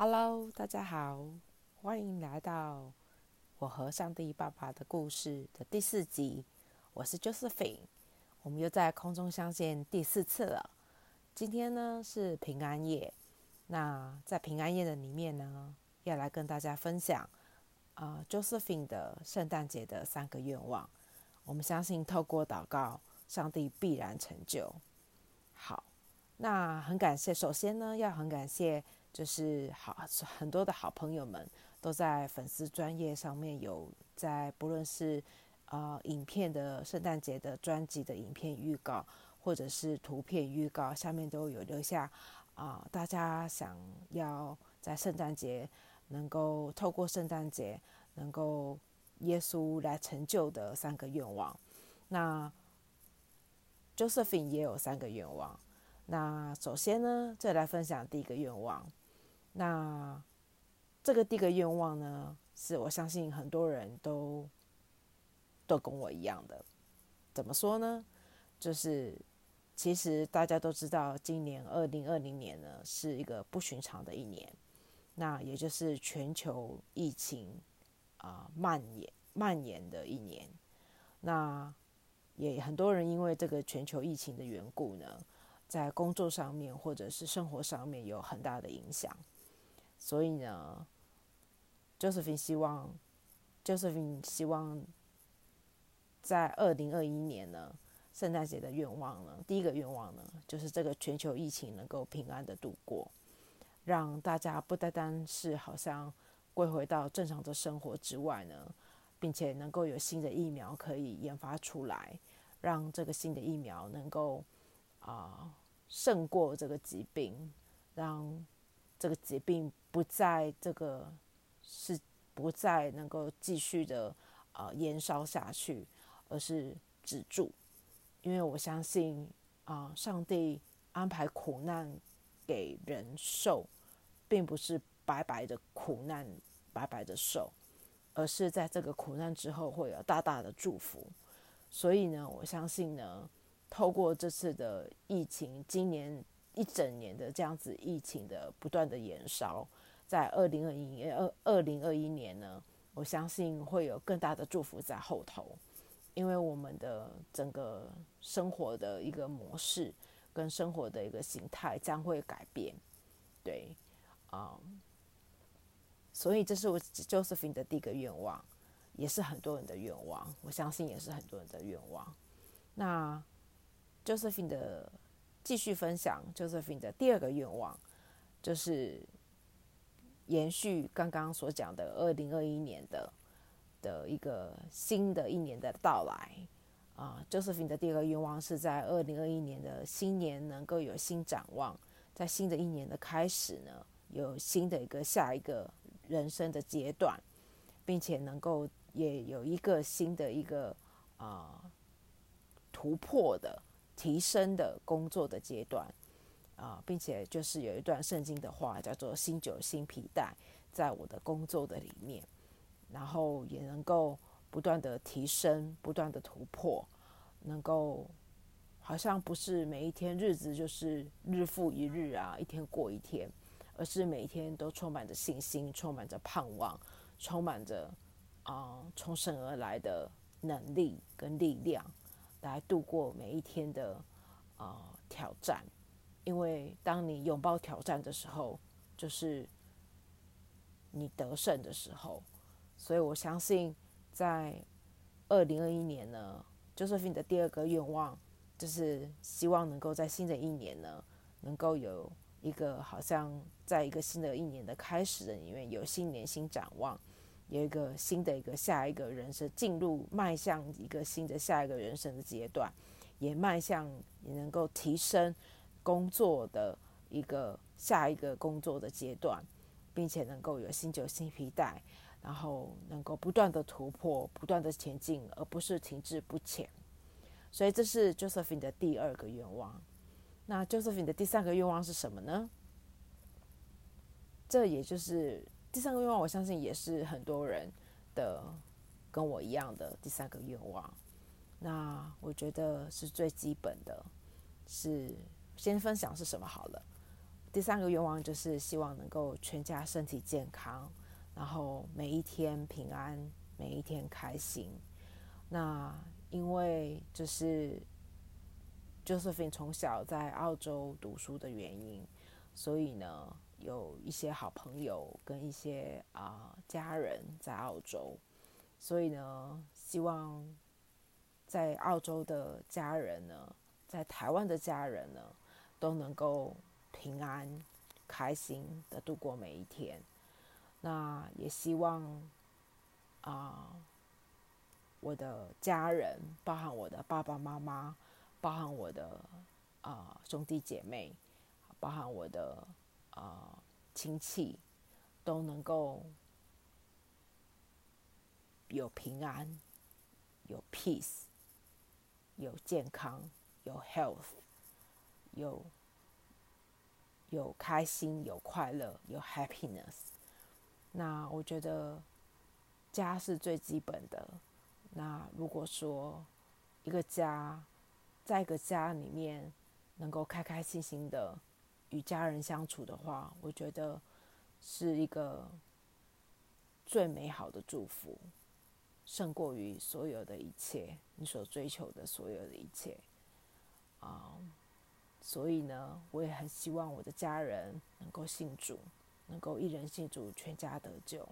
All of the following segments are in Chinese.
Hello，大家好，欢迎来到我和上帝爸爸的故事的第四集。我是 Josephine，我们又在空中相见第四次了。今天呢是平安夜，那在平安夜的里面呢，要来跟大家分享啊、Josephine 的圣诞节的三个愿望。我们相信透过祷告，上帝必然成就。好，那很感谢，首先呢要很感谢。就是好很多的好朋友们都在粉丝专页上面有在不论是呃影片的圣诞节的专辑的影片预告，或者是图片预告，下面都有留下啊、大家想要在圣诞节能够透过圣诞节能够耶稣来成就的三个愿望。那 Josephine 也有三个愿望。那首先呢，再来分享第一个愿望。那这个第一个愿望呢，是我相信很多人都都跟我一样的。怎么说呢？就是其实大家都知道，今年二零二零年呢是一个不寻常的一年。那也就是全球疫情啊、蔓延蔓延的一年。那也很多人因为这个全球疫情的缘故呢，在工作上面或者是生活上面有很大的影响。所以呢，Josephine 希望，Josephine 希望在二零二一年呢，圣诞节的愿望呢，第一个愿望呢，就是这个全球疫情能够平安的度过，让大家不单单是好像归回到正常的生活之外呢，并且能够有新的疫苗可以研发出来，让这个新的疫苗能够啊、胜过这个疾病，让这个疾病。不再这个是不再能够继续的呃延烧下去，而是止住，因为我相信啊、上帝安排苦难给人受，并不是白白的苦难白白的受，而是在这个苦难之后会有大大的祝福。所以呢，我相信呢，透过这次的疫情，今年一整年的这样子疫情的不断的延烧。在二零二一年二二零二一年呢，我相信会有更大的祝福在后头，因为我们的整个生活的一个模式跟生活的一个形态将会改变，对，啊、嗯，所以这是我 Josephine 的第一个愿望，也是很多人的愿望，我相信也是很多人的愿望。那 Josephine 的继续分享 Josephine 的第二个愿望就是。延续刚刚所讲的二零二一年的的一个新的一年的到来啊，Josephine 的第二个愿望是在二零二一年的新年能够有新展望，在新的一年的开始呢，有新的一个下一个人生的阶段，并且能够也有一个新的一个啊突破的提升的工作的阶段。啊，并且就是有一段圣经的话，叫做“新酒新皮带”，在我的工作的里面，然后也能够不断的提升，不断的突破，能够好像不是每一天日子就是日复一日啊，一天过一天，而是每一天都充满着信心，充满着盼望，充满着啊从神而来的能力跟力量，来度过每一天的啊挑战。因为当你拥抱挑战的时候，就是你得胜的时候。所以我相信，在二零二一年呢，Josephine 的第二个愿望就是希望能够在新的一年呢，能够有一个好像在一个新的一年的开始的里面有新年新展望，有一个新的一个下一个人生进入迈向一个新的下一个人生的阶段，也迈向也能够提升。工作的一个下一个工作的阶段，并且能够有新酒新皮带，然后能够不断的突破，不断的前进，而不是停滞不前。所以这是 Josephine 的第二个愿望。那 Josephine 的第三个愿望是什么呢？这也就是第三个愿望，我相信也是很多人的跟我一样的第三个愿望。那我觉得是最基本的，是。先分享是什么好了。第三个愿望就是希望能够全家身体健康，然后每一天平安，每一天开心。那因为就是 Josephine 从小在澳洲读书的原因，所以呢有一些好朋友跟一些啊、家人在澳洲，所以呢希望在澳洲的家人呢，在台湾的家人呢都能够平安开心的度过每一天。那也希望啊。我的家人，包含我的爸爸妈妈，包含我的啊、兄弟姐妹，包含我的啊、呃、亲戚，都能够有平安，有 peace，有健康，有 health，有有开心，有快乐，有 happiness。那我觉得家是最基本的。那如果说一个家，在一个家里面能够开开心心的与家人相处的话，我觉得是一个最美好的祝福，胜过于所有的一切，你所追求的所有的一切。啊、所以呢，我也很希望我的家人能够信主，能够一人信主，全家得救。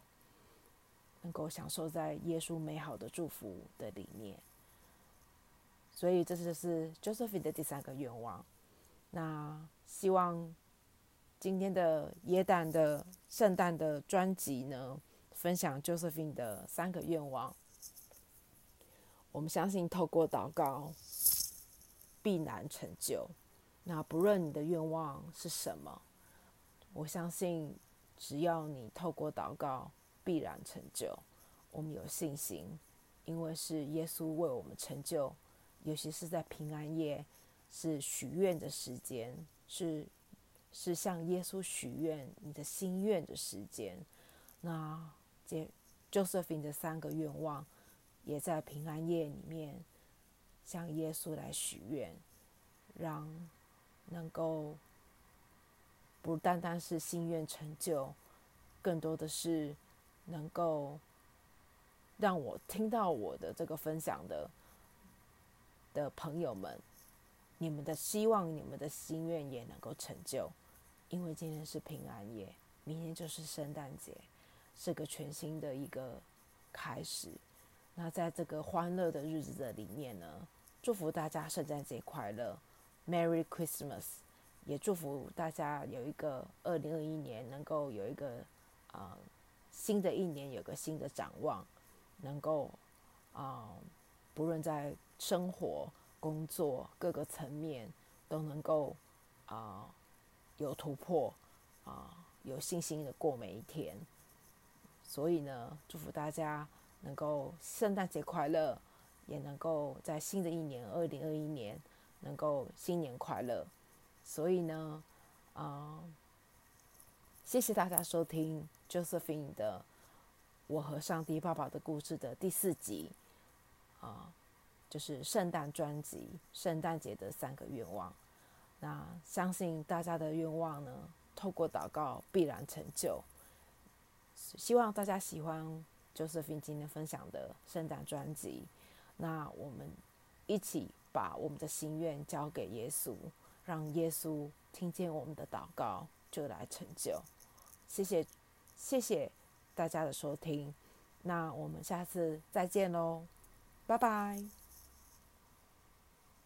能够享受在耶稣美好的祝福的里面，所以这就是 Josephine 的第三个愿望。那希望今天的耶诞的圣诞的专辑呢，分享 Josephine 的三个愿望。我们相信透过祷告必然成就。那不论你的愿望是什么，我相信只要你透过祷告。必然成就，我们有信心，因为是耶稣为我们成就，尤其是在平安夜，是许愿的时间，是是向耶稣许愿你的心愿的时间。那这 Josephine 的三个愿望，也在平安夜里面向耶稣来许愿，让能够不单单是心愿成就，更多的是。能够让我听到我的这个分享的的朋友们，你们的希望、你们的心愿也能够成就，因为今天是平安夜，明天就是圣诞节，是个全新的一个开始。那在这个欢乐的日子的里面呢，祝福大家圣诞节快乐，Merry Christmas！也祝福大家有一个二零二一年能够有一个啊。新的一年有个新的展望，能够啊、不论在生活、工作各个层面都能够啊、有突破啊、有信心的过每一天。所以呢，祝福大家能够圣诞节快乐，也能够在新的一年二零二一年能够新年快乐。所以呢，啊、谢谢大家收听 Josephine 的《我和上帝爸爸的故事》的第四集，啊，就是圣诞专辑，圣诞节的三个愿望。那相信大家的愿望呢，透过祷告必然成就。希望大家喜欢 Josephine 今天分享的圣诞专辑。那我们一起把我们的心愿交给耶稣，让耶稣听见我们的祷告，就来成就。谢谢，谢谢大家的收听，那我们下次再见喽，拜拜。